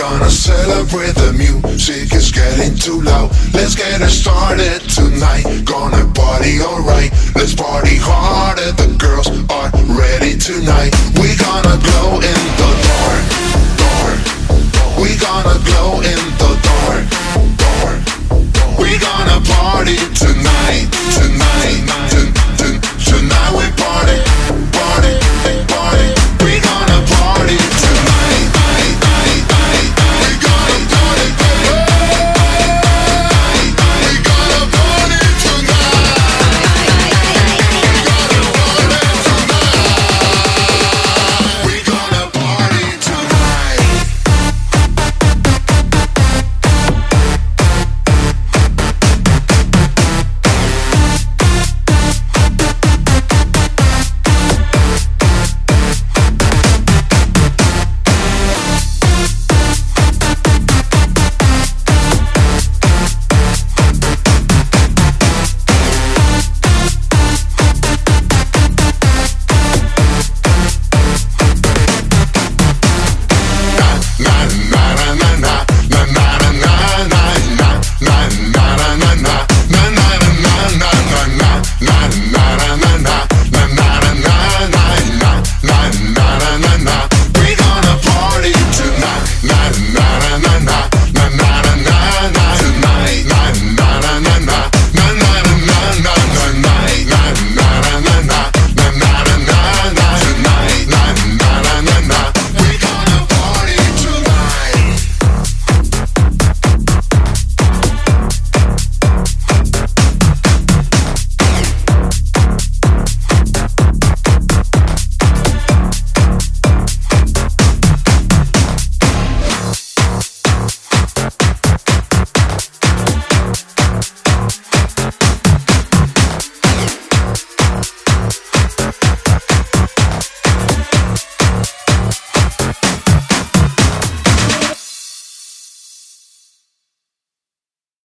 Gonna celebrate the music is getting too loud. Let's get it started tonight. Gonna party alright. Let's party harder. The girls are ready tonight. We gonna